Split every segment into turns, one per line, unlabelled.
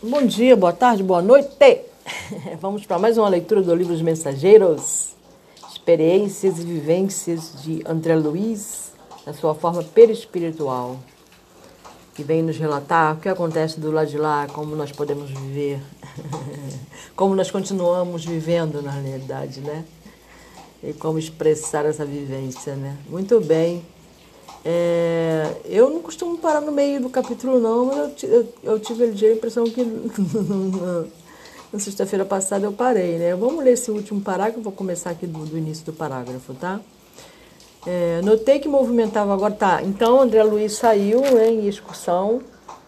Bom dia, boa tarde, boa noite. Vamos para mais uma leitura do livro Os Mensageiros, experiências e vivências de André Luiz, na sua forma perispiritual, que vem nos relatar o que acontece do lado de lá, como nós podemos viver, como nós continuamos vivendo na realidade, né? E como expressar essa vivência, né? Muito bem. É, eu não costumo parar no meio do capítulo, não, mas eu, eu, eu tive a impressão que na sexta-feira passada eu parei, né? Vamos ler esse último parágrafo, vou começar aqui do, do início do parágrafo, tá? É, notei que movimentava agora, tá? Então, André Luiz saiu né, em excursão,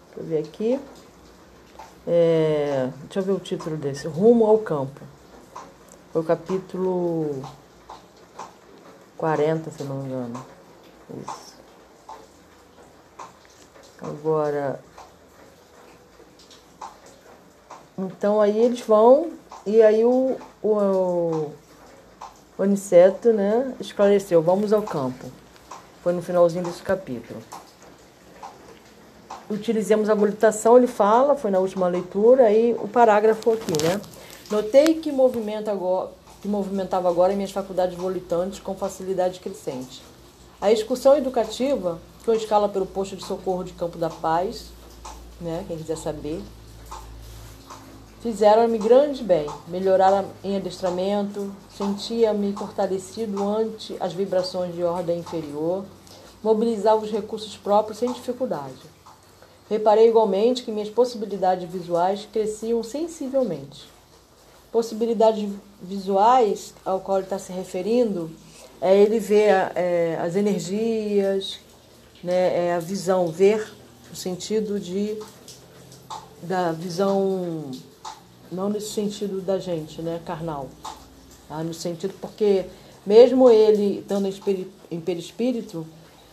deixa eu ver aqui. É, deixa eu ver o título desse: Rumo ao Campo. Foi o capítulo 40, se não me engano. Isso. Agora, então aí eles vão e aí o, o, o Aniceto, né, esclareceu, vamos ao campo. Foi no finalzinho desse capítulo. Utilizemos a volitação, ele fala, foi na última leitura, aí o parágrafo aqui, né? Notei que, movimenta agora, que movimentava agora minhas faculdades volitantes com facilidade crescente. A excursão educativa foi escala pelo posto de socorro de Campo da Paz, né? Quem quiser saber. Fizeram-me grande bem, melhoraram em adestramento, sentia-me fortalecido ante as vibrações de ordem inferior, mobilizava os recursos próprios sem dificuldade. Reparei igualmente que minhas possibilidades visuais cresciam sensivelmente. Possibilidades visuais ao qual ele está se referindo é ele ver é, as energias, né, é a visão, ver, no sentido de da visão, não nesse sentido da gente, né, carnal, tá? no sentido porque mesmo ele estando em perispírito,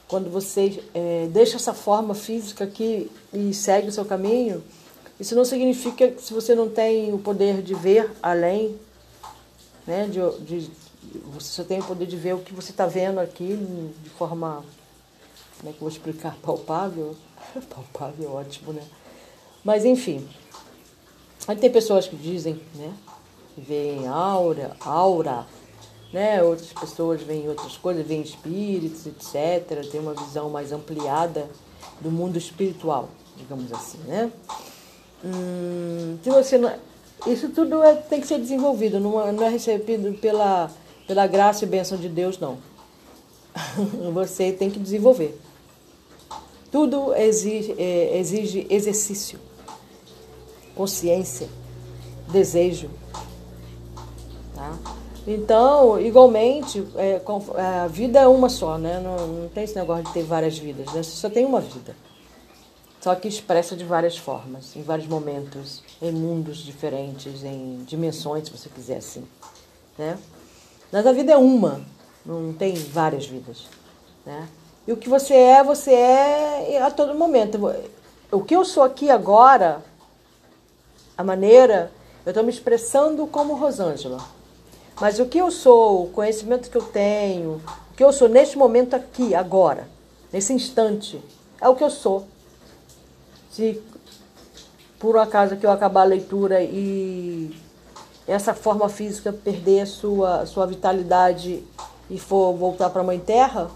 quando você é, deixa essa forma física aqui e segue o seu caminho, isso não significa que se você não tem o poder de ver além, né, de, de você só tem o poder de ver o que você está vendo aqui de forma como é que eu vou explicar? Palpável? Palpável, ótimo, né? Mas, enfim. Aí tem pessoas que dizem, né? Veem aura, aura, né? Outras pessoas veem outras coisas, veem espíritos, etc. Tem uma visão mais ampliada do mundo espiritual, digamos assim, né? Hum, se você não, isso tudo é, tem que ser desenvolvido, não é, não é recebido pela, pela graça e bênção de Deus, não. Você tem que desenvolver. Tudo exige, é, exige exercício, consciência, desejo. Tá? Então, igualmente, é, a vida é uma só, né? Não, não, tem esse negócio de ter várias vidas, né? Você só tem uma vida. Só que expressa de várias formas, em vários momentos, em mundos diferentes, em dimensões, se você quiser assim. Né? Mas a vida é uma, não tem várias vidas. Né? E o que você é, você é a todo momento. O que eu sou aqui agora, a maneira, eu estou me expressando como Rosângela. Mas o que eu sou, o conhecimento que eu tenho, o que eu sou neste momento aqui, agora, nesse instante, é o que eu sou. Se por acaso que eu acabar a leitura e essa forma física perder sua, sua vitalidade e for voltar para a Mãe Terra,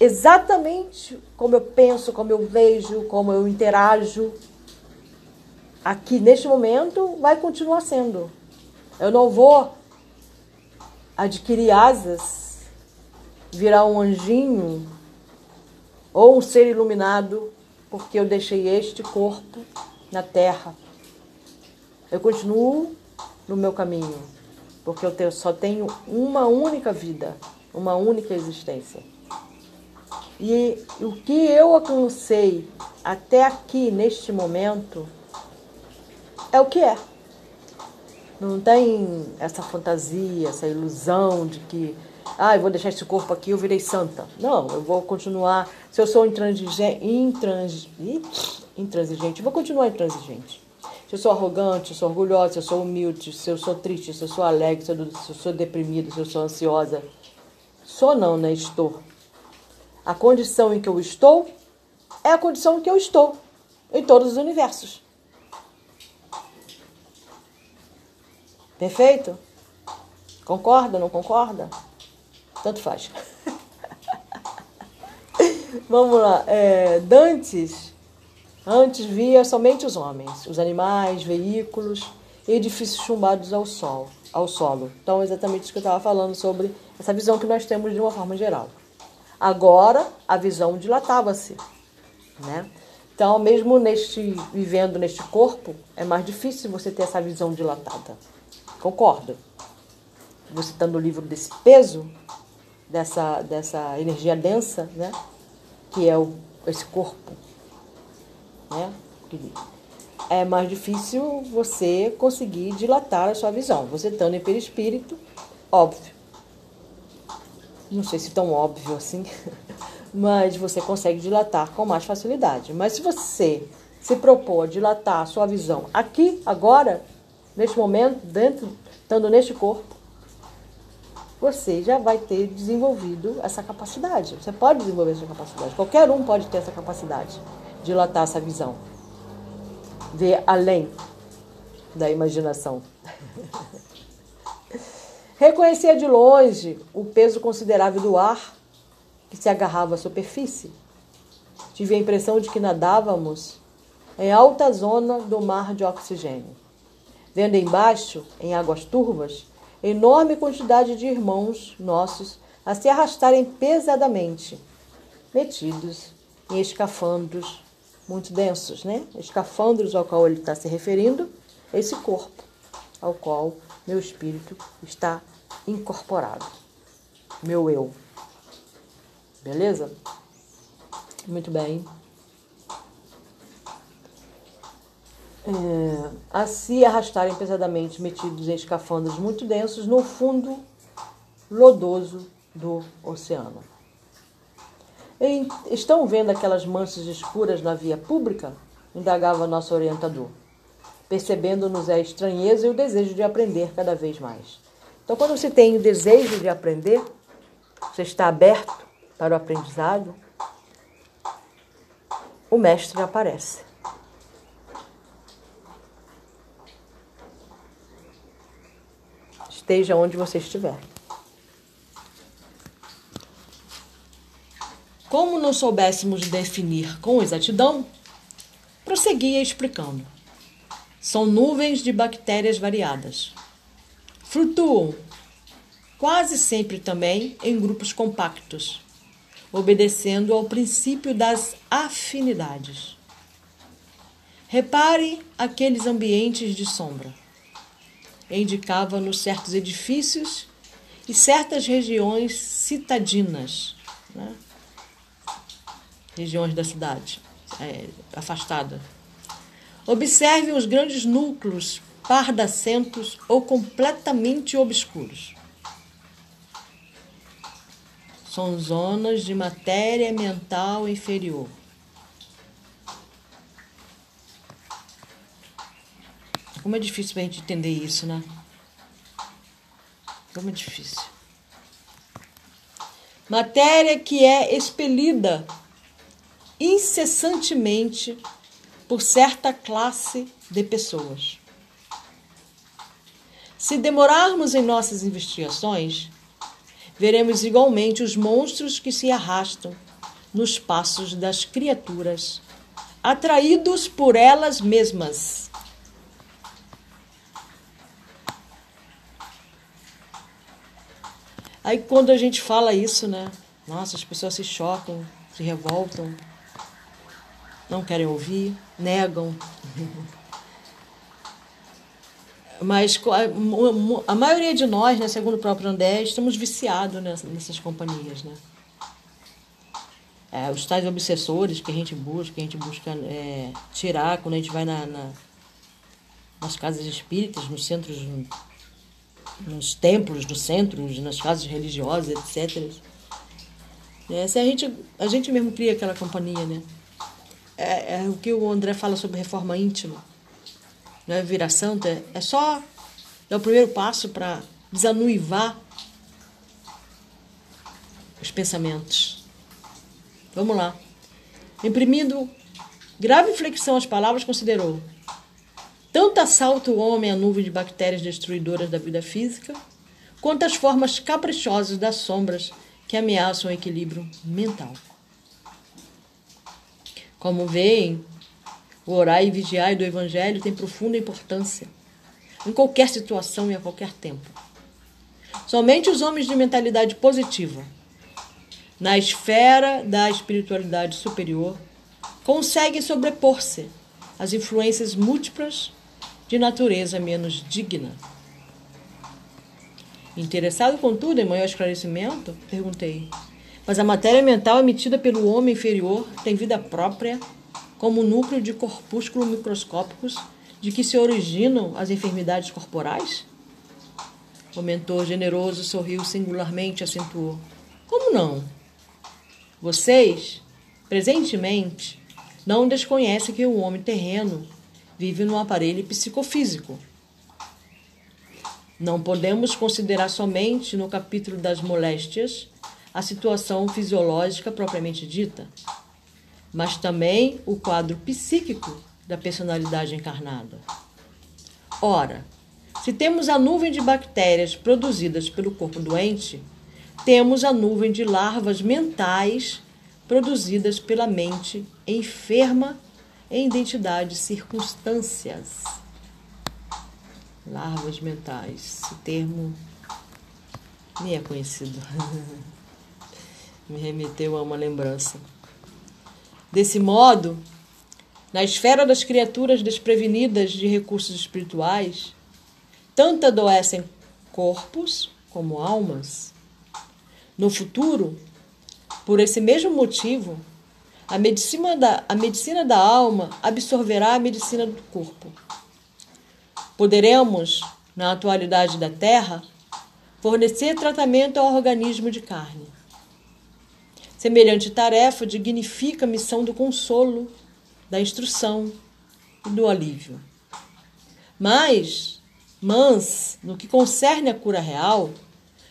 exatamente como eu penso, como eu vejo, como eu interajo aqui neste momento, vai continuar sendo. Eu não vou adquirir asas, virar um anjinho ou um ser iluminado porque eu deixei este corpo na terra. Eu continuo no meu caminho, porque eu só tenho uma única vida, uma única existência. E o que eu alcancei até aqui, neste momento, é o que é. Não tem essa fantasia, essa ilusão de que, ah, eu vou deixar esse corpo aqui, eu virei santa. Não, eu vou continuar. Se eu sou intransigente, intrans, intransigente, vou continuar intransigente. Se eu sou arrogante, se eu sou orgulhosa, se eu sou humilde, se eu sou triste, se eu sou alegre, se eu, se eu sou deprimida, se eu sou ansiosa. Sou não, né? Estou. A condição em que eu estou é a condição em que eu estou em todos os universos. Perfeito? Concorda, não concorda? Tanto faz. Vamos lá. É, Dantes antes via somente os homens, os animais, veículos, edifícios chumbados ao sol, ao solo. Então, exatamente isso que eu estava falando sobre essa visão que nós temos de uma forma geral. Agora, a visão dilatava-se, né? Então, mesmo neste vivendo neste corpo, é mais difícil você ter essa visão dilatada. Concordo? Você está no livro desse peso, dessa, dessa energia densa, né? Que é o, esse corpo, né? É mais difícil você conseguir dilatar a sua visão. Você estando em perispírito, óbvio. Não sei se tão óbvio assim, mas você consegue dilatar com mais facilidade. Mas se você se propor a dilatar a sua visão aqui, agora, neste momento, dentro, estando neste corpo, você já vai ter desenvolvido essa capacidade. Você pode desenvolver essa capacidade. Qualquer um pode ter essa capacidade de dilatar essa visão. Ver além da imaginação. Reconhecia de longe o peso considerável do ar que se agarrava à superfície. Tive a impressão de que nadávamos em alta zona do mar de oxigênio. Vendo embaixo, em águas turvas, enorme quantidade de irmãos nossos a se arrastarem pesadamente, metidos em escafandros muito densos, né? Escafandros ao qual ele está se referindo, esse corpo ao qual meu espírito está incorporado, meu eu. Beleza? Muito bem. É, a se arrastarem pesadamente, metidos em escafandros muito densos, no fundo lodoso do oceano. Estão vendo aquelas manchas escuras na via pública? indagava nosso orientador, percebendo-nos a estranheza e o desejo de aprender cada vez mais. Então, quando você tem o desejo de aprender, você está aberto para o aprendizado, o mestre aparece. Esteja onde você estiver. Como não soubéssemos definir com exatidão, prosseguia explicando. São nuvens de bactérias variadas. Flutuam, quase sempre também em grupos compactos, obedecendo ao princípio das afinidades. Repare aqueles ambientes de sombra. Indicava-nos certos edifícios e certas regiões citadinas, né? Regiões da cidade é, afastada. Observe os grandes núcleos pardacentos ou completamente obscuros. são zonas de matéria mental inferior. Como é difícil para a gente entender isso, né? Como é difícil. Matéria que é expelida incessantemente por certa classe de pessoas. Se demorarmos em nossas investigações, veremos igualmente os monstros que se arrastam nos passos das criaturas, atraídos por elas mesmas. Aí quando a gente fala isso, né? Nossa, as pessoas se chocam, se revoltam, não querem ouvir, negam. Mas a, maioria de nós, né, segundo o próprio André, estamos viciados nessas companhias. Né? É, os tais obsessores que a gente busca, que a gente busca é, tirar quando a gente vai na, na, nas casas espíritas, nos centros, nos templos, nos centros, nas casas religiosas, etc. É, se a, gente, a gente mesmo cria aquela companhia, né? É, é o que o André fala sobre reforma íntima né, virar santa, é, é só é o primeiro passo para desanuivar os pensamentos. Vamos lá. Imprimindo grave flexão às palavras, considerou: tanto assalta o homem a nuvem de bactérias destruidoras da vida física, quanto as formas caprichosas das sombras que ameaçam o equilíbrio mental. Como veem, o orar e vigiar do Evangelho tem profunda importância em qualquer situação e a qualquer tempo. Somente os homens de mentalidade positiva, na esfera da espiritualidade superior, conseguem sobrepor-se às influências múltiplas de natureza menos digna. Interessado, contudo, em maior esclarecimento, perguntei: mas a matéria mental emitida pelo homem inferior tem vida própria, como núcleo de corpúsculos microscópicos de que se originam as enfermidades corporais? O mentor generoso sorriu singularmente e acentuou: Como não? Vocês, presentemente, não desconhecem que o homem terreno vive num aparelho psicofísico. Não podemos considerar somente no capítulo das moléstias a situação fisiológica propriamente dita, mas também o quadro psíquico da personalidade encarnada. Ora, se temos a nuvem de bactérias produzidas pelo corpo doente, temos a nuvem de larvas mentais produzidas pela mente enferma em identidades circunstâncias. Larvas mentais, esse termo me é conhecido. me remeteu a uma lembrança. Desse modo, na esfera das criaturas desprevenidas de recursos espirituais, tanto adoecem corpos como almas. No futuro, por esse mesmo motivo, a medicina da, a medicina da alma absorverá a medicina do corpo. Poderemos, na atualidade da Terra, fornecer tratamento ao organismo de carne. Semelhante tarefa dignifica a missão do consolo, da instrução e do alívio. Mas, mas, no que concerne à cura real,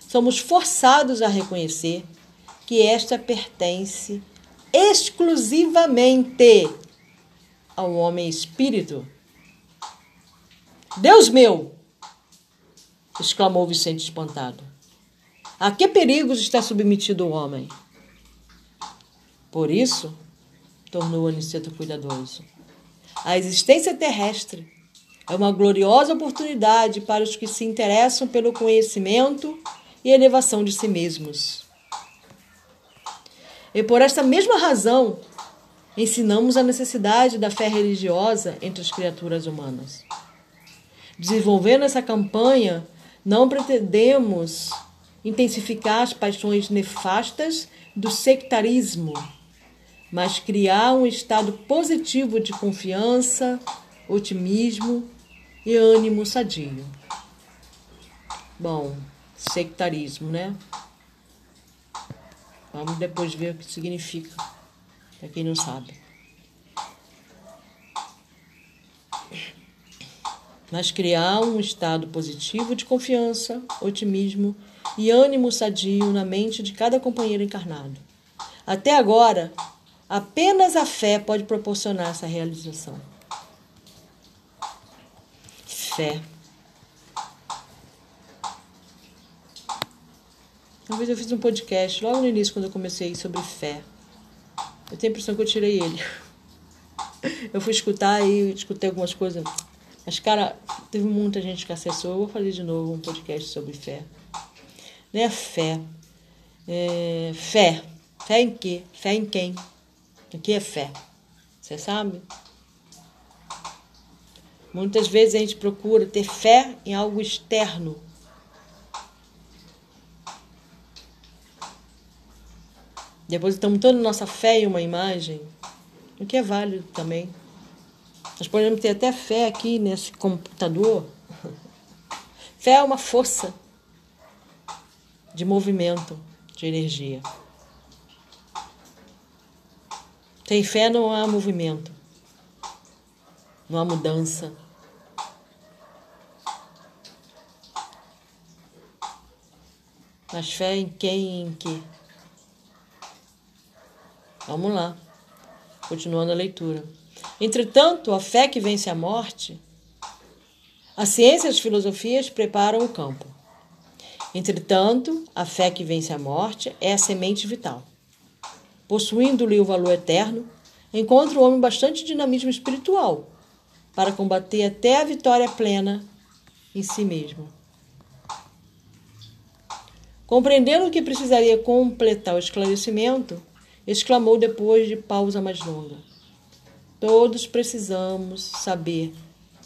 somos forçados a reconhecer que esta pertence exclusivamente ao homem espírito. Deus meu! exclamou Vicente espantado. A que perigos está submetido o homem? Por isso, tornou Aniceto cuidadoso, a existência terrestre é uma gloriosa oportunidade para os que se interessam pelo conhecimento e elevação de si mesmos. E por esta mesma razão, ensinamos a necessidade da fé religiosa entre as criaturas humanas. Desenvolvendo essa campanha, não pretendemos intensificar as paixões nefastas do sectarismo mas criar um estado positivo de confiança, otimismo e ânimo sadio. Bom, sectarismo, né? Vamos depois ver o que significa, para quem não sabe. Mas criar um estado positivo de confiança, otimismo e ânimo sadio na mente de cada companheiro encarnado. Até agora, Apenas a fé pode proporcionar essa realização. Fé. Uma vez eu fiz um podcast logo no início, quando eu comecei, sobre fé. Eu tenho a impressão que eu tirei ele. Eu fui escutar e escutei algumas coisas. Mas, cara, teve muita gente que acessou. Eu vou fazer de novo um podcast sobre fé. Não é fé. É fé. Fé em quê? Fé em quem? O que é fé? Você sabe? Muitas vezes a gente procura ter fé em algo externo. Depositamos toda a nossa fé em uma imagem, o que é válido também. Nós podemos ter até fé aqui nesse computador. Fé é uma força de movimento, de energia. Sem fé não há movimento, não há mudança. Mas fé em quem e em que? Vamos lá, continuando a leitura. Entretanto, a fé que vence a morte A ciência e as filosofias preparam o campo. Entretanto, a fé que vence a morte é a semente vital. Possuindo-lhe o valor eterno, encontra o homem bastante dinamismo espiritual para combater até a vitória plena em si mesmo. Compreendendo que precisaria completar o esclarecimento, exclamou depois de pausa mais longa: Todos precisamos saber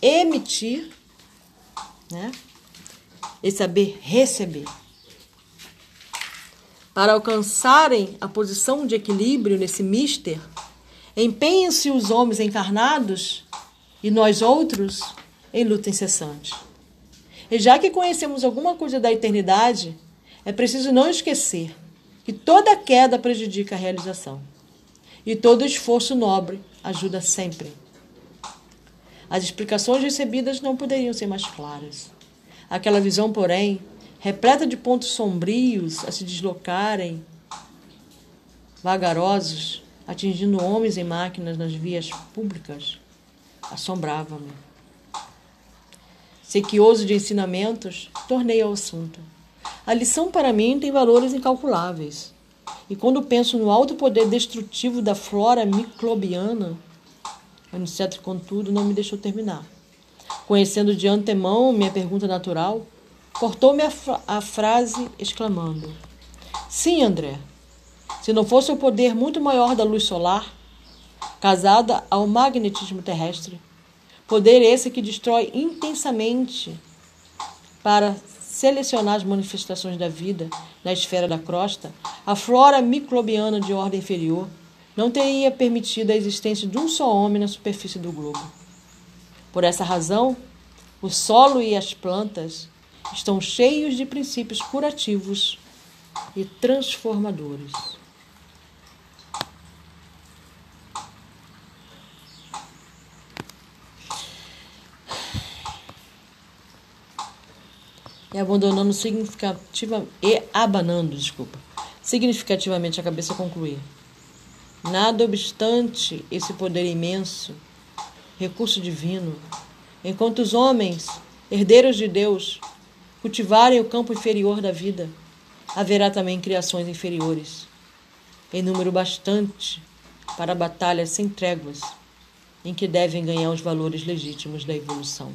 emitir né? e saber receber. Para alcançarem a posição de equilíbrio nesse mister, empenhem-se os homens encarnados e nós outros em luta incessante. E já que conhecemos alguma coisa da eternidade, é preciso não esquecer que toda queda prejudica a realização e todo esforço nobre ajuda sempre. As explicações recebidas não poderiam ser mais claras. Aquela visão, porém, repleta de pontos sombrios a se deslocarem, vagarosos, atingindo homens e máquinas nas vias públicas, assombrava-me. Sequioso de ensinamentos, tornei ao assunto. A lição para mim tem valores incalculáveis. E quando penso no alto poder destrutivo da flora microbiana, Aniceto, contudo, não me deixou terminar. Conhecendo de antemão minha pergunta natural, cortou-me a, a frase exclamando: Sim, André. Se não fosse o poder muito maior da luz solar, casada ao magnetismo terrestre, poder esse que destrói intensamente para selecionar as manifestações da vida na esfera da crosta, a flora microbiana de ordem inferior não teria permitido a existência de um só homem na superfície do globo. Por essa razão, o solo e as plantas estão cheios de princípios curativos e transformadores. E abandonando significativa e abanando, desculpa, significativamente a cabeça concluir. Nada obstante esse poder imenso, recurso divino, enquanto os homens, herdeiros de Deus, cultivarem o campo inferior da vida, haverá também criações inferiores, em número bastante para batalhas sem tréguas, em que devem ganhar os valores legítimos da evolução.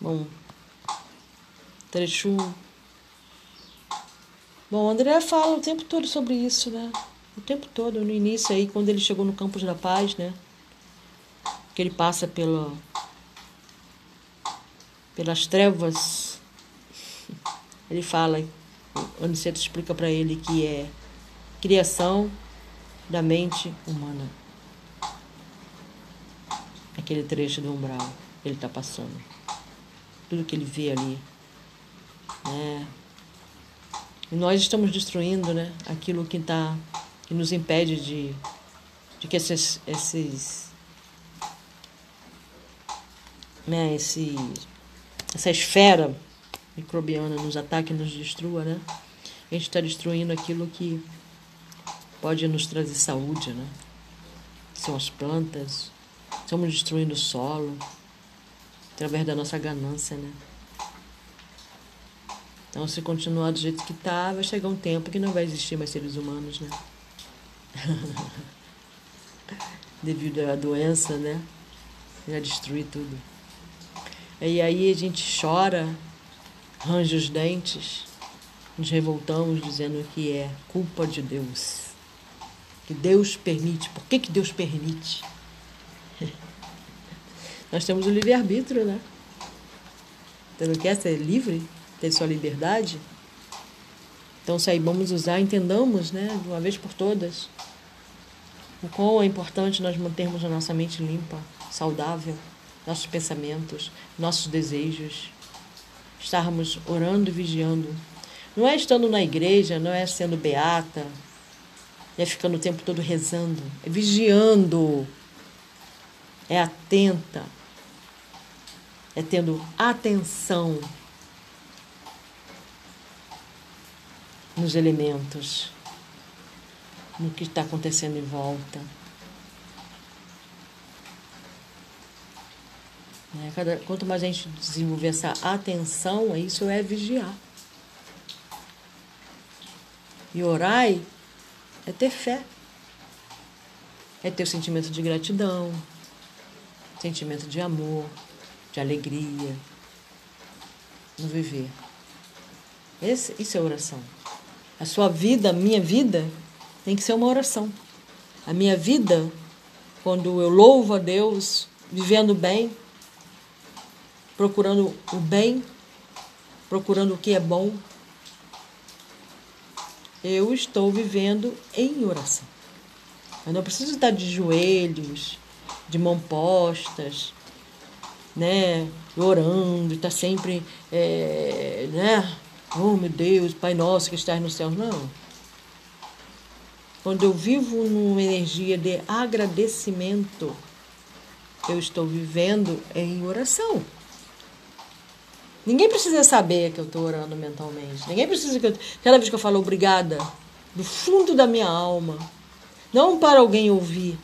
Bom, trecho. Bom, André fala o tempo todo sobre isso, né? o tempo todo, no início aí, quando ele chegou no Campos da Paz, né? Que ele passa pela, pelas trevas. Ele fala, o Aniceto explica para ele que é criação da mente humana. Aquele trecho do umbral ele está passando. Tudo que ele vê ali. Né? E nós estamos destruindo né, aquilo que está que nos impede de, de que esses, esses né, esse, essa esfera microbiana nos ataque e nos destrua, né? A gente está destruindo aquilo que pode nos trazer saúde, né? São as plantas, estamos destruindo o solo através da nossa ganância, né? Então, se continuar do jeito que está, vai chegar um tempo que não vai existir mais seres humanos, né? Devido à doença, né? Já destruir tudo. E aí a gente chora, range os dentes, nos revoltamos dizendo que é culpa de Deus. Que Deus permite. Por que, que Deus permite? Nós temos o livre-arbítrio, né? Você não quer ser livre? Ter sua liberdade? Então saibamos usar, entendamos, né, de uma vez por todas, o quão é importante nós mantermos a nossa mente limpa, saudável, nossos pensamentos, nossos desejos, estarmos orando e vigiando. Não é estando na igreja, não é sendo beata, é ficando o tempo todo rezando, é vigiando, é atenta, é tendo atenção nos elementos, no que está acontecendo em volta. Né? Cada, quanto mais a gente desenvolver essa atenção, isso é vigiar. E orai é ter fé. É ter o sentimento de gratidão, sentimento de amor, de alegria no viver. Esse, isso é oração. A sua vida, a minha vida, tem que ser uma oração. A minha vida, quando eu louvo a Deus, vivendo bem, procurando o bem, procurando o que é bom, eu estou vivendo em oração. Eu não preciso estar de joelhos, de mão postas, né, orando, estar sempre, é, né, oh meu Deus, Pai nosso que estás no céu. Não. Quando eu vivo numa energia de agradecimento, eu estou vivendo em oração. Ninguém precisa saber que eu estou orando mentalmente. Ninguém precisa que eu. Cada vez que eu falo obrigada, do fundo da minha alma, não para alguém ouvir,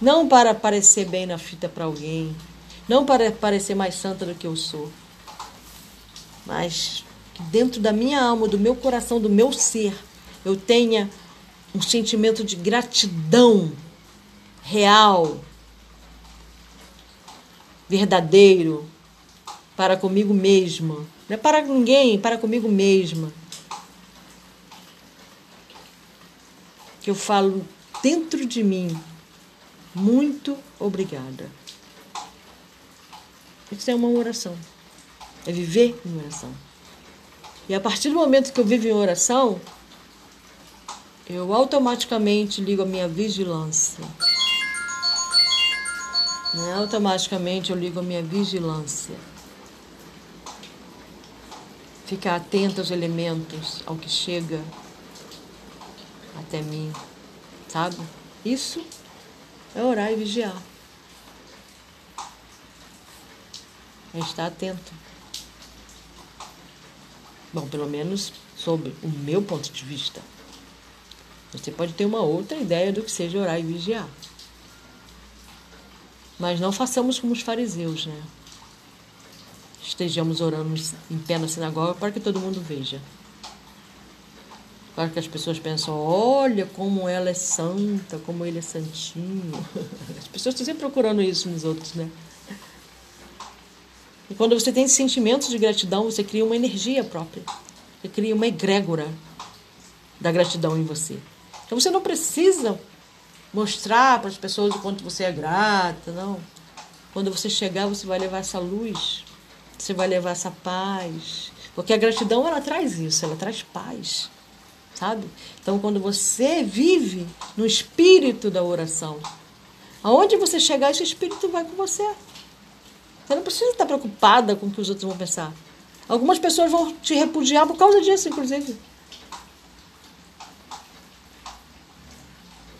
não para parecer bem na fita para alguém, não para parecer mais santa do que eu sou, mas que dentro da minha alma, do meu coração, do meu ser, eu tenha um sentimento de gratidão real, verdadeiro, para comigo mesma. Não é para ninguém, para comigo mesma. Que eu falo dentro de mim, muito obrigada. Isso é uma oração. É viver em oração. E a partir do momento que eu vivo em oração, eu automaticamente ligo a minha vigilância. Né? Automaticamente eu ligo a minha vigilância ficar atento aos elementos, ao que chega até mim, sabe? Isso é orar e vigiar. É estar atento. Bom, pelo menos sob o meu ponto de vista. Você pode ter uma outra ideia do que seja orar e vigiar. Mas não façamos como os fariseus, né? Estejamos orando em pé na sinagoga para que todo mundo veja. Para que as pessoas pensem, olha como ela é santa, como ele é santinho. As pessoas estão sempre procurando isso nos outros, né? E quando você tem sentimentos de gratidão, você cria uma energia própria. Você cria uma egrégora da gratidão em você. Então você não precisa mostrar para as pessoas o quanto você é grata, não. Quando você chegar, você vai levar essa luz você vai levar essa paz. Porque a gratidão, ela traz isso, ela traz paz. Sabe? Então, quando você vive no espírito da oração, aonde você chegar, esse espírito vai com você. Você não precisa estar preocupada com o que os outros vão pensar. Algumas pessoas vão te repudiar por causa disso, inclusive.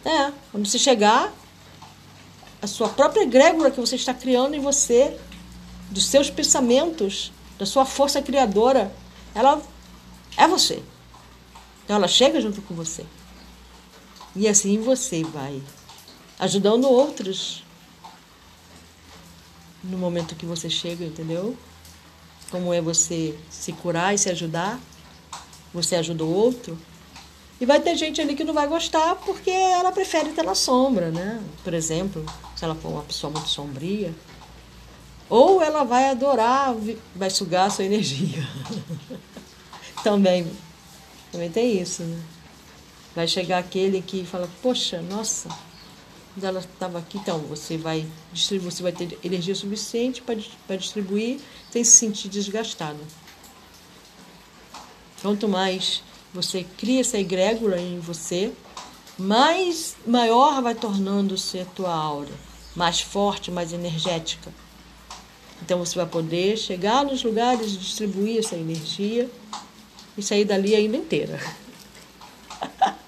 É, quando você chegar, a sua própria egrégora que você está criando em você dos seus pensamentos, da sua força criadora, ela é você. Então ela chega junto com você. E assim você vai ajudando outros no momento que você chega, entendeu? Como é você se curar e se ajudar, você ajuda o outro. E vai ter gente ali que não vai gostar porque ela prefere estar na sombra, né? Por exemplo, se ela for uma pessoa muito sombria, ou ela vai adorar, vai sugar a sua energia. também, também tem isso, né? Vai chegar aquele que fala, poxa, nossa, ela estava aqui, então você vai distribuir, você vai ter energia suficiente para distribuir sem se sentir desgastado. Quanto mais você cria essa egrégora em você, mais maior vai tornando-se a tua aura, mais forte, mais energética. Então você vai poder chegar nos lugares e distribuir essa energia e sair dali ainda inteira.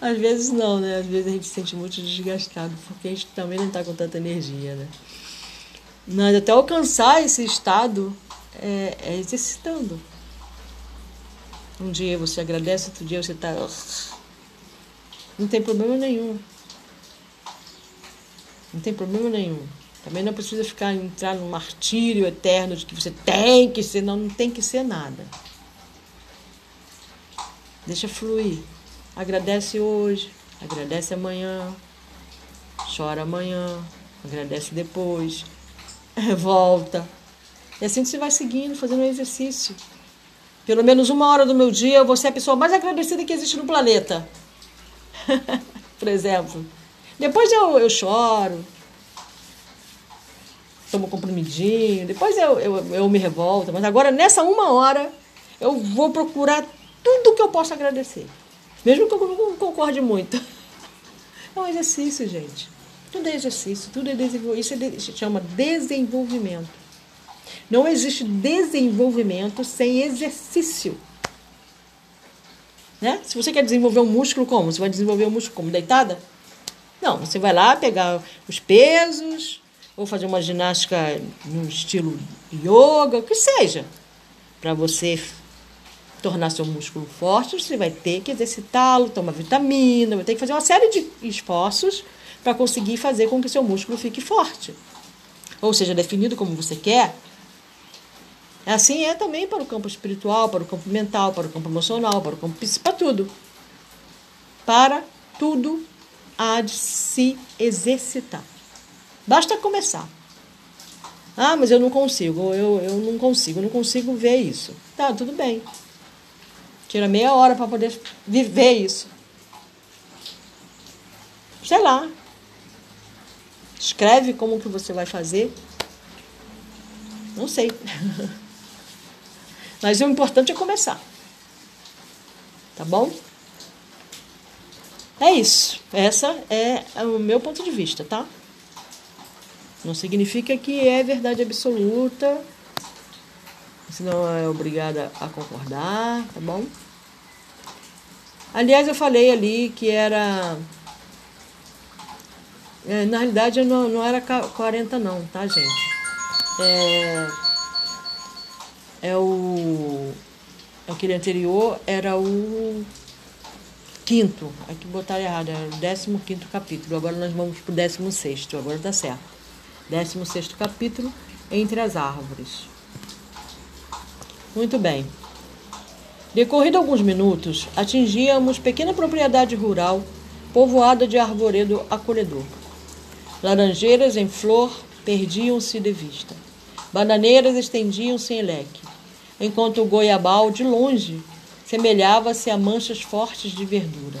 Às vezes não, né? Às vezes a gente se sente muito desgastado, porque a gente também não está com tanta energia, né? Mas até alcançar esse estado é, é exercitando. Um dia você agradece, outro dia você está. Não tem problema nenhum. Não tem problema nenhum. Também não precisa ficar entrar no martírio eterno de que você tem que ser, não, não tem que ser nada. Deixa fluir. Agradece hoje, agradece amanhã, chora amanhã, agradece depois, volta. E assim você vai seguindo, fazendo um exercício. Pelo menos uma hora do meu dia eu vou ser a pessoa mais agradecida que existe no planeta. Por exemplo. Depois eu, eu choro, tomo comprimidinho, depois eu, eu, eu me revolto, mas agora nessa uma hora eu vou procurar tudo que eu posso agradecer. Mesmo que eu não concorde muito. É um exercício, gente. Tudo é exercício, tudo é desenvolvimento. Isso é se chama desenvolvimento. Não existe desenvolvimento sem exercício. Né? Se você quer desenvolver um músculo, como? Você vai desenvolver um músculo como? Deitada? Não, você vai lá pegar os pesos, ou fazer uma ginástica no estilo yoga, que seja. Para você tornar seu músculo forte, você vai ter que exercitá-lo, tomar vitamina, vai ter que fazer uma série de esforços para conseguir fazer com que seu músculo fique forte. Ou seja, definido como você quer. Assim é também para o campo espiritual, para o campo mental, para o campo emocional, para o campo para tudo. Para tudo há de se exercitar. Basta começar. Ah, mas eu não consigo, eu, eu não consigo, eu não consigo ver isso. Tá, tudo bem. Tira meia hora para poder viver isso. Sei lá. Escreve como que você vai fazer. Não sei. Mas o importante é começar. Tá bom? É isso. Essa é o meu ponto de vista, tá? Não significa que é verdade absoluta. Você não é obrigada a concordar, tá bom? Aliás, eu falei ali que era. É, na realidade, não, não era 40, não, tá, gente? É, é o. Aquele anterior era o quinto. Aqui botaram errado, era o décimo quinto capítulo. Agora nós vamos para o décimo sexto. Agora tá certo. Décimo sexto capítulo, Entre as Árvores. Muito bem. Decorrido alguns minutos, atingíamos pequena propriedade rural povoada de arvoredo acolhedor. Laranjeiras em flor perdiam-se de vista. Bananeiras estendiam-se em leque, enquanto o goiabal, de longe, semelhava-se a manchas fortes de verdura.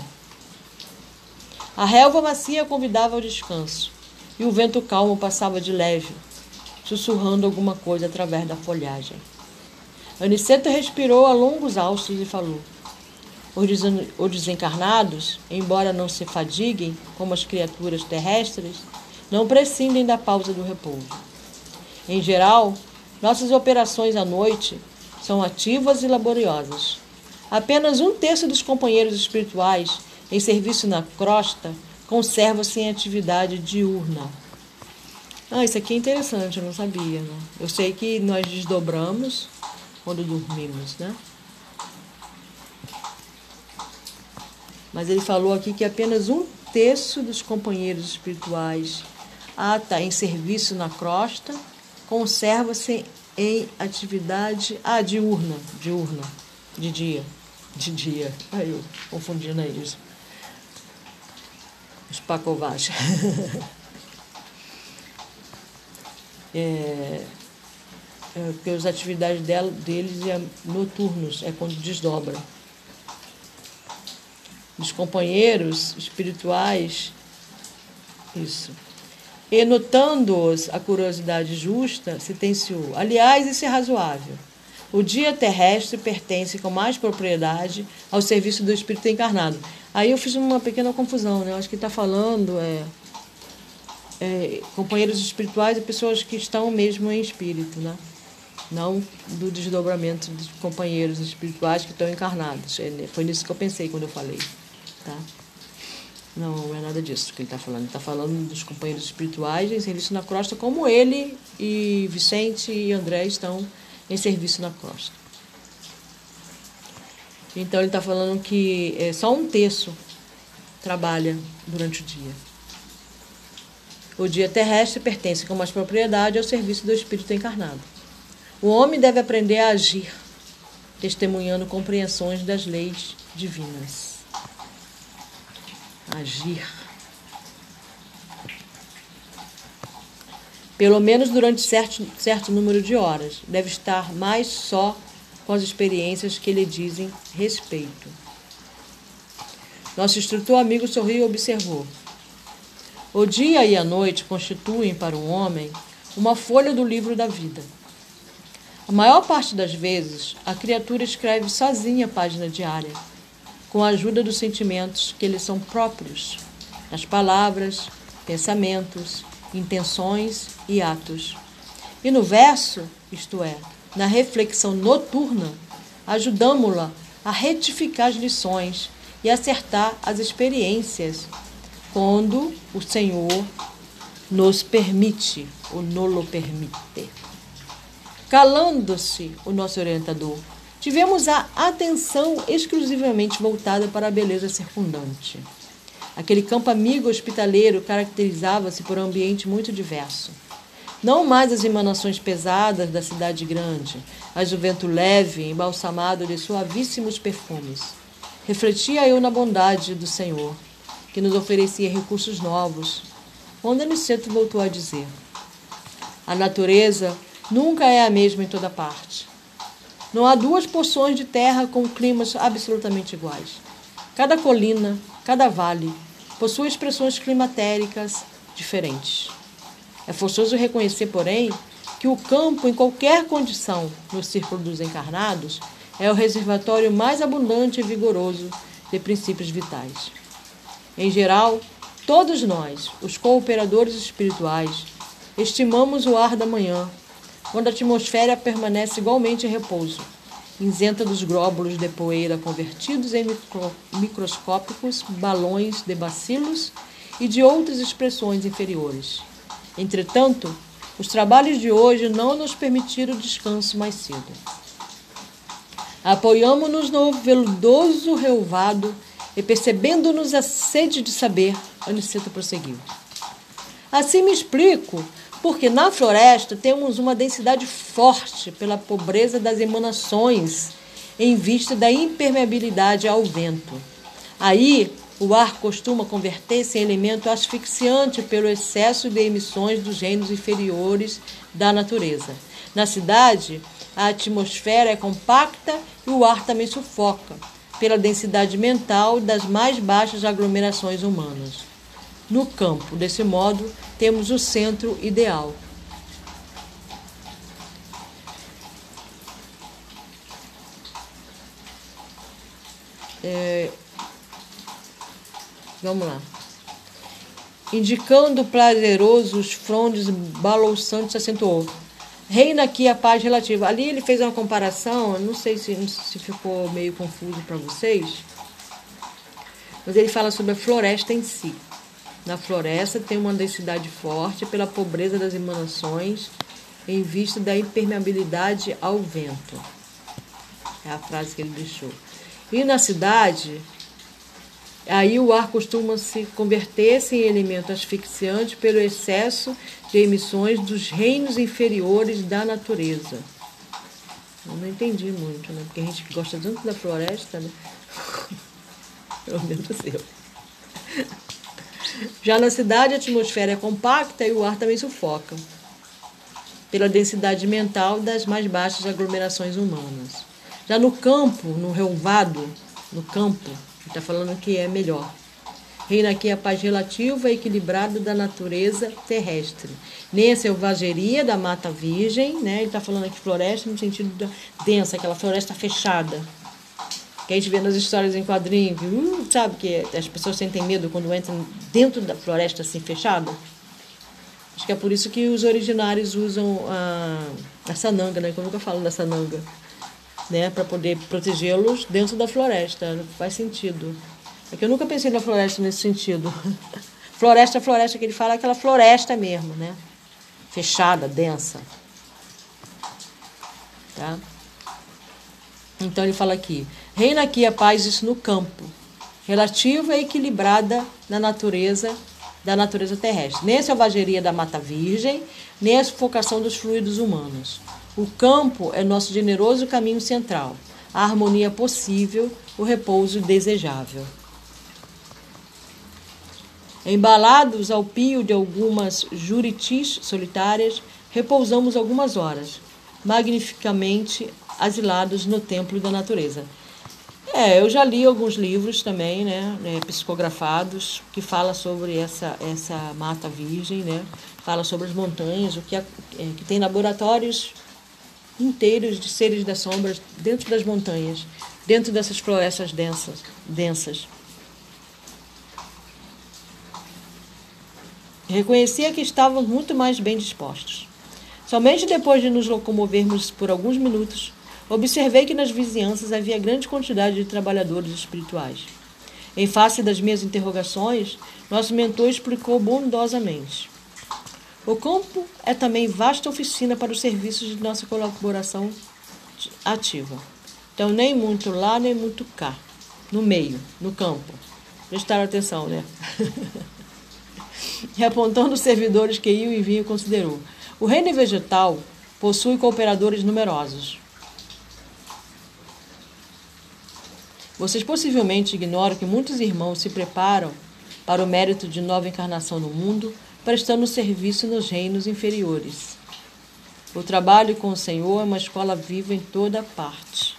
A relva macia convidava ao descanso, e o vento calmo passava de leve, sussurrando alguma coisa através da folhagem. Aniceta respirou a longos alços e falou: Os desencarnados, embora não se fadiguem como as criaturas terrestres, não prescindem da pausa do repouso. Em geral, nossas operações à noite são ativas e laboriosas. Apenas um terço dos companheiros espirituais em serviço na crosta conserva-se em atividade diurna. Ah, isso aqui é interessante, eu não sabia. Né? Eu sei que nós desdobramos quando dormimos, né? Mas ele falou aqui que apenas um terço dos companheiros espirituais ah, tá, em serviço na crosta conserva-se em atividade ah, diurna, diurna, de dia, de dia. Aí eu confundindo aí isso. Os pacovaches. é, é, porque as atividades dela, deles é noturnos, é quando desdobra. Os companheiros espirituais, isso. E notando-os a curiosidade justa, sentenciou: Aliás, isso é razoável. O dia terrestre pertence com mais propriedade ao serviço do espírito encarnado. Aí eu fiz uma pequena confusão, né? Acho que está falando é, é, companheiros espirituais e pessoas que estão mesmo em espírito, né? não do desdobramento dos companheiros espirituais que estão encarnados. É, foi nisso que eu pensei quando eu falei. Tá? Não é nada disso que ele está falando. Ele está falando dos companheiros espirituais em serviço na crosta, como ele e Vicente e André estão em serviço na crosta. Então ele está falando que é, só um terço trabalha durante o dia. O dia terrestre pertence com mais propriedade ao serviço do espírito encarnado. O homem deve aprender a agir, testemunhando compreensões das leis divinas. Agir. Pelo menos durante certo, certo número de horas. Deve estar mais só com as experiências que lhe dizem respeito. Nosso instrutor amigo sorriu e observou. O dia e a noite constituem para um homem uma folha do livro da vida. A maior parte das vezes, a criatura escreve sozinha a página diária, com a ajuda dos sentimentos que lhe são próprios, nas palavras, pensamentos, intenções e atos. E no verso, isto é, na reflexão noturna, ajudamos-la a retificar as lições e acertar as experiências quando o Senhor nos permite ou nolo permite. Calando-se o nosso orientador, tivemos a atenção exclusivamente voltada para a beleza circundante. Aquele campo amigo hospitaleiro caracterizava-se por um ambiente muito diverso. Não mais as emanações pesadas da cidade grande, mas o vento leve, embalsamado de suavíssimos perfumes. Refletia eu na bondade do Senhor, que nos oferecia recursos novos. Onde Aniceto voltou a dizer: A natureza nunca é a mesma em toda parte. Não há duas porções de terra com climas absolutamente iguais. Cada colina, cada vale, possui expressões climatéricas diferentes. É forçoso reconhecer, porém, que o campo, em qualquer condição no círculo dos encarnados, é o reservatório mais abundante e vigoroso de princípios vitais. Em geral, todos nós, os cooperadores espirituais, estimamos o ar da manhã, quando a atmosfera permanece igualmente em repouso, isenta dos glóbulos de poeira convertidos em micro, microscópicos balões de bacilos e de outras expressões inferiores. Entretanto, os trabalhos de hoje não nos permitiram descanso mais cedo. Apoiamo-nos no veludoso relvado e percebendo-nos a sede de saber, Aniceto prosseguiu. Assim me explico porque na floresta temos uma densidade forte pela pobreza das emanações em vista da impermeabilidade ao vento. Aí, o ar costuma converter-se em elemento asfixiante pelo excesso de emissões dos reinos inferiores da natureza. Na cidade, a atmosfera é compacta e o ar também sufoca pela densidade mental das mais baixas aglomerações humanas. No campo, desse modo, temos o centro ideal. É, vamos lá. Indicando prazerosos frondes balouçantes, acentuou. Reina aqui a paz relativa. Ali ele fez uma comparação, não sei se, se ficou meio confuso para vocês, mas ele fala sobre a floresta em si. Na floresta tem uma densidade forte pela pobreza das emanações em vista da impermeabilidade ao vento. É a frase que ele deixou. E na cidade, aí o ar costuma se converter-se em elemento asfixiante pelo excesso de emissões dos reinos inferiores da natureza. Eu não entendi muito, né? Porque a gente gosta tanto da floresta, né? Pelo menos eu. Já na cidade, a atmosfera é compacta e o ar também sufoca, pela densidade mental das mais baixas aglomerações humanas. Já no campo, no relvado, no campo, está falando que é melhor. Reina aqui a paz relativa e equilibrada da natureza terrestre. Nem a selvageria da mata virgem, né? Ele está falando aqui floresta no sentido da densa, aquela floresta fechada. Que a gente vê nas histórias em quadrinho, que, uh, sabe que as pessoas sentem medo quando entram dentro da floresta assim fechada. Acho que é por isso que os originários usam a, a sananga, né? Que eu falo da sananga. Né? Para poder protegê-los dentro da floresta. Faz sentido. É que eu nunca pensei na floresta nesse sentido. floresta, floresta que ele fala é aquela floresta mesmo, né? Fechada, densa. Tá? Então ele fala aqui: reina aqui a paz isso no campo, relativa e equilibrada na natureza da natureza terrestre, nem a selvageria da mata virgem, nem a sufocação dos fluidos humanos. O campo é nosso generoso caminho central, a harmonia possível, o repouso desejável. Embalados ao pio de algumas juritis solitárias, repousamos algumas horas, magnificamente asilados no templo da natureza. É, eu já li alguns livros também, né, né, psicografados, que fala sobre essa, essa mata virgem, né, fala sobre as montanhas, o que, é, que tem laboratórios inteiros de seres das sombras dentro das montanhas, dentro dessas florestas densas. densas. Reconhecia que estavam muito mais bem dispostos. Somente depois de nos locomovermos por alguns minutos, observei que nas vizinhanças havia grande quantidade de trabalhadores espirituais. Em face das minhas interrogações, nosso mentor explicou bondosamente. O campo é também vasta oficina para os serviços de nossa colaboração ativa. Então, nem muito lá, nem muito cá. No meio, no campo. Prestaram atenção, né? e apontando os servidores que iam e vinham, considerou: o reino vegetal possui cooperadores numerosos. Vocês possivelmente ignoram que muitos irmãos se preparam para o mérito de nova encarnação no mundo, prestando serviço nos reinos inferiores. O trabalho com o Senhor é uma escola viva em toda parte.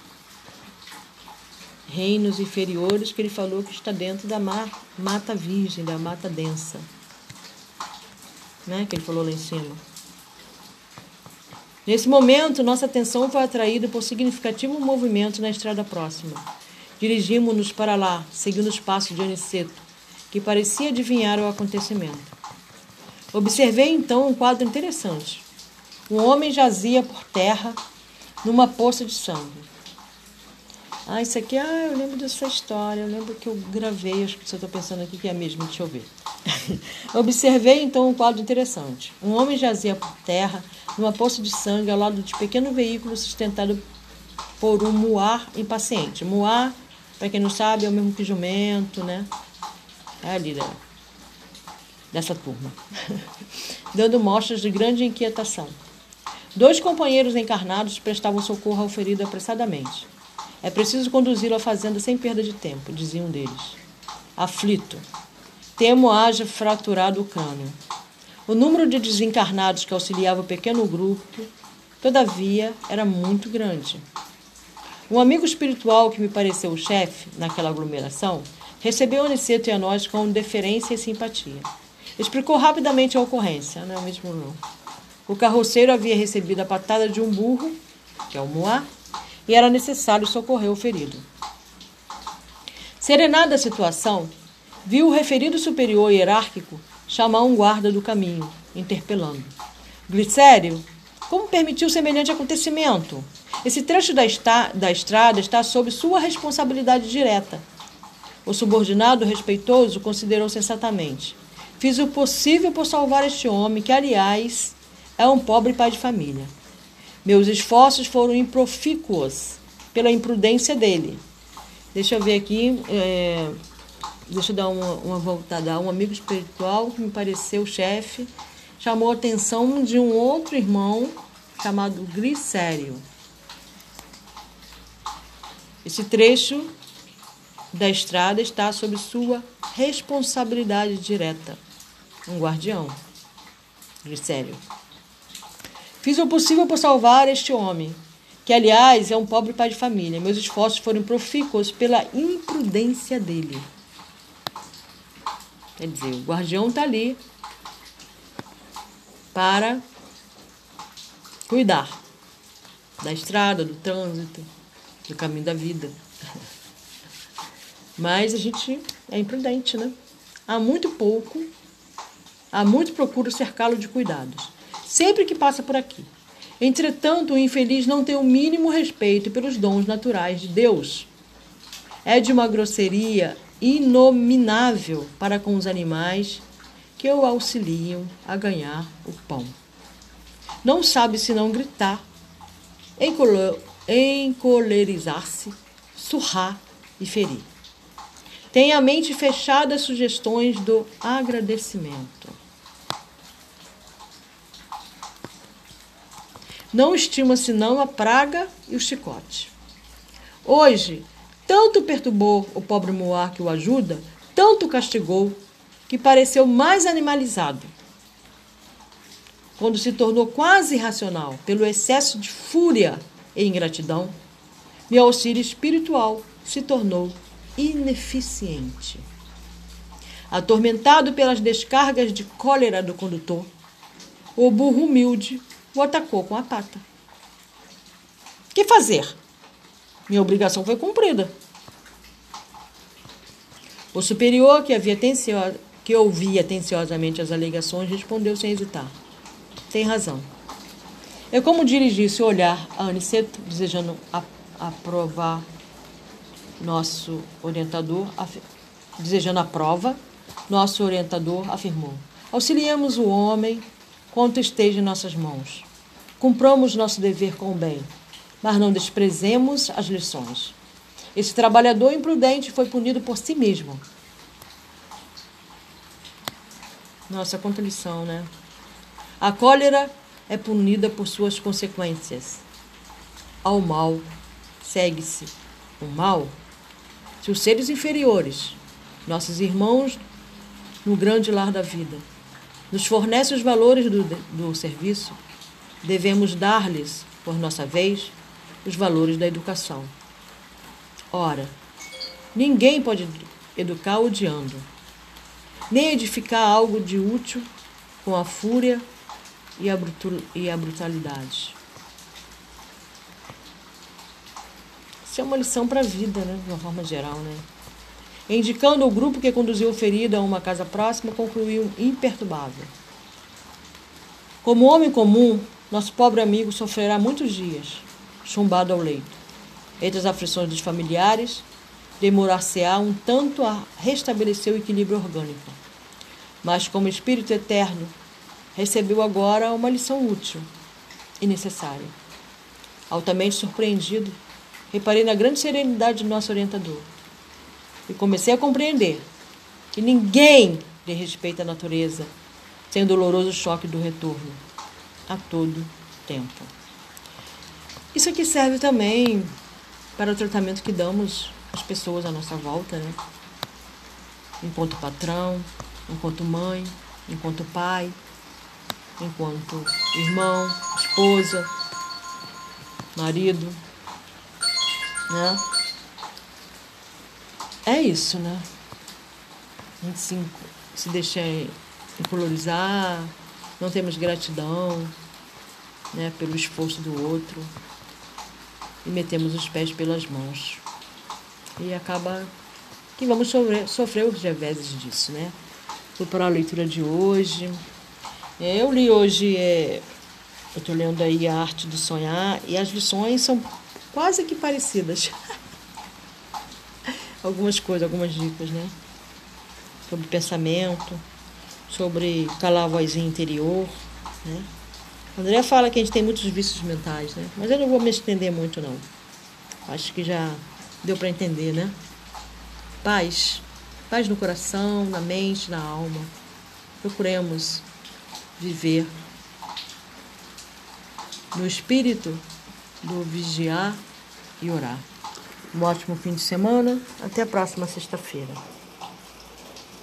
Reinos inferiores que ele falou que está dentro da mata virgem, da mata densa. Né? Que ele falou lá em cima. Nesse momento, nossa atenção foi atraída por significativo movimento na estrada próxima. Dirigimos-nos para lá, seguindo os passos de Aniceto, que parecia adivinhar o acontecimento. Observei então um quadro interessante. Um homem jazia por terra numa poça de sangue. Ah, isso aqui, ah, eu lembro dessa história, eu lembro que eu gravei, acho que você estou pensando aqui que é mesmo, deixa eu ver. Observei então um quadro interessante. Um homem jazia por terra numa poça de sangue ao lado de pequeno veículo sustentado por um muar impaciente. Muar, para quem não sabe, é o mesmo que jumento, né? É ali da, dessa turma. Dando mostras de grande inquietação. Dois companheiros encarnados prestavam socorro ao ferido apressadamente. É preciso conduzi-lo à fazenda sem perda de tempo, dizia um deles. Aflito. Temo haja fraturado o crânio. O número de desencarnados que auxiliava o pequeno grupo, todavia, era muito grande. Um amigo espiritual que me pareceu o chefe naquela aglomeração recebeu Aniceto e a nós com deferência e simpatia. Explicou rapidamente a ocorrência, não é mesmo não. O carroceiro havia recebido a patada de um burro, que é o Moá, e era necessário socorrer o ferido. Serenada a situação, viu o referido superior hierárquico chamar um guarda do caminho, interpelando. Glicério, como permitiu semelhante acontecimento? Esse trecho da, esta, da estrada está sob sua responsabilidade direta. O subordinado respeitoso considerou sensatamente. Fiz o possível por salvar este homem, que, aliás, é um pobre pai de família. Meus esforços foram improfícuos pela imprudência dele. Deixa eu ver aqui. É, deixa eu dar uma, uma voltada. Um amigo espiritual que me pareceu chefe chamou a atenção de um outro irmão chamado Glicério. Esse trecho da estrada está sob sua responsabilidade direta. Um guardião. Glicério. Fiz o possível por salvar este homem, que, aliás, é um pobre pai de família. Meus esforços foram profícuos pela imprudência dele. Quer dizer, o guardião está ali para cuidar da estrada, do trânsito, do caminho da vida. Mas a gente é imprudente, né? Há muito pouco, há muito procura cercá-lo de cuidados sempre que passa por aqui. Entretanto, o infeliz não tem o mínimo respeito pelos dons naturais de Deus. É de uma grosseria inominável para com os animais que o auxiliam a ganhar o pão. Não sabe senão gritar, encolerizar-se, surrar e ferir. Tem a mente fechada às sugestões do agradecimento. Não estima senão a praga e o chicote. Hoje, tanto perturbou o pobre Moá que o ajuda, tanto castigou, que pareceu mais animalizado. Quando se tornou quase irracional pelo excesso de fúria e ingratidão, meu auxílio espiritual se tornou ineficiente. Atormentado pelas descargas de cólera do condutor, o burro humilde o atacou com a pata. Que fazer? Minha obrigação foi cumprida. O superior, que, havia atencio... que ouvia atenciosamente as alegações, respondeu sem hesitar: Tem razão. É como dirigisse o olhar a Aniceto, desejando aprovar nosso orientador, desejando a prova, nosso orientador afirmou: Auxiliemos o homem quanto esteja em nossas mãos. Cumpramos nosso dever com o bem, mas não desprezemos as lições. Esse trabalhador imprudente foi punido por si mesmo. Nossa, quanta lição, né? A cólera é punida por suas consequências. Ao mal segue-se o mal. Se os seres inferiores, nossos irmãos no grande lar da vida, nos fornecem os valores do, do serviço, devemos dar-lhes, por nossa vez, os valores da educação. Ora, ninguém pode educar odiando, nem edificar algo de útil com a fúria e a, e a brutalidade. Isso é uma lição para a vida, né? de uma forma geral. Né? Indicando o grupo que conduziu o ferido a uma casa próxima, concluiu imperturbável. Como homem comum, nosso pobre amigo sofrerá muitos dias, chumbado ao leito entre as aflições dos familiares, demorar-se-á um tanto a restabelecer o equilíbrio orgânico. Mas, como espírito eterno, recebeu agora uma lição útil e necessária. Altamente surpreendido, reparei na grande serenidade do nosso orientador e comecei a compreender que ninguém lhe respeita a natureza sem o doloroso choque do retorno a todo tempo. Isso aqui serve também para o tratamento que damos às pessoas à nossa volta, né? Enquanto patrão, enquanto mãe, enquanto pai, enquanto irmão, esposa, marido, né? É isso, né? A gente se, se deixa encolorizar, não temos gratidão né, pelo esforço do outro e metemos os pés pelas mãos. E acaba que vamos sofrer, sofrer os reveses disso, né? Vou para a leitura de hoje. Eu li hoje, é, eu estou lendo aí a arte do sonhar e as lições são quase que parecidas. algumas coisas, algumas dicas, né? Sobre pensamento, sobre calar a vozinha interior, né? André fala que a gente tem muitos vícios mentais, né? Mas eu não vou me estender muito, não. Acho que já deu para entender, né? Paz. Paz no coração, na mente, na alma. Procuremos viver no espírito do vigiar e orar. Um ótimo fim de semana. Até a próxima sexta-feira.